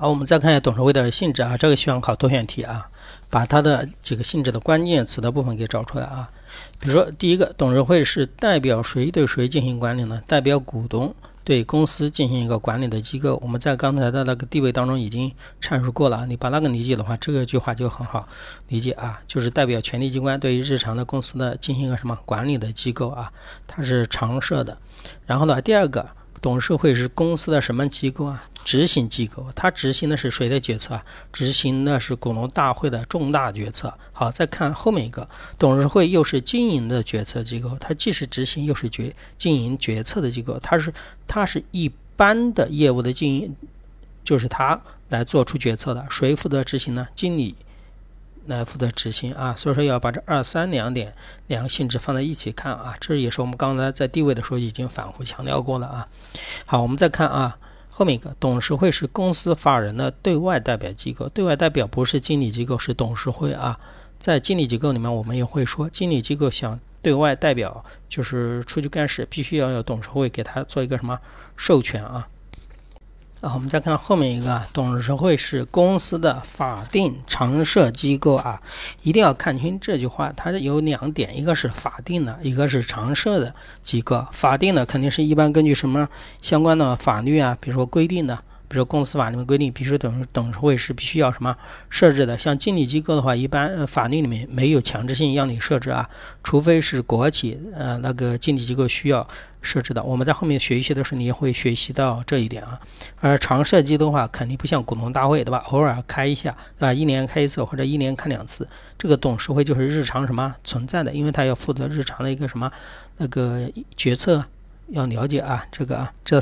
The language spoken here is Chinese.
好，我们再看一下董事会的性质啊，这个需要考多选题啊，把它的几个性质的关键词的部分给找出来啊。比如说，第一个，董事会是代表谁对谁进行管理呢？代表股东对公司进行一个管理的机构。我们在刚才的那个地位当中已经阐述过了，你把那个理解的话，这个句话就很好理解啊，就是代表权力机关对于日常的公司的进行一个什么管理的机构啊，它是常设的。然后呢，第二个。董事会是公司的什么机构啊？执行机构，它执行的是谁的决策？执行的是股东大会的重大决策。好，再看后面一个，董事会又是经营的决策机构，它既是执行又是决经营决策的机构，它是它是一般的业务的经营，就是它来做出决策的，谁负责执行呢？经理。来负责执行啊，所以说要把这二三两点两个性质放在一起看啊，这也是我们刚才在地位的时候已经反复强调过了啊。好，我们再看啊，后面一个董事会是公司法人的对外代表机构，对外代表不是经理机构，是董事会啊。在经理机构里面，我们也会说，经理机构想对外代表，就是出去干事，必须要有董事会给他做一个什么授权啊。啊，我们再看后面一个，董事会是公司的法定常设机构啊，一定要看清这句话，它有两点，一个是法定的，一个是常设的机构。法定的肯定是一般根据什么相关的法律啊，比如说规定的。比如公司法里面规定，必须董董事会是必须要什么设置的。像经理机构的话，一般法律里面没有强制性要你设置啊，除非是国企，呃，那个经理机构需要设置的。我们在后面学习的时候，你也会学习到这一点啊。而常设机的话，肯定不像股东大会，对吧？偶尔开一下，对吧？一年开一次或者一年开两次，这个董事会就是日常什么存在的，因为它要负责日常的一个什么那个决策，要了解啊，这个啊，这。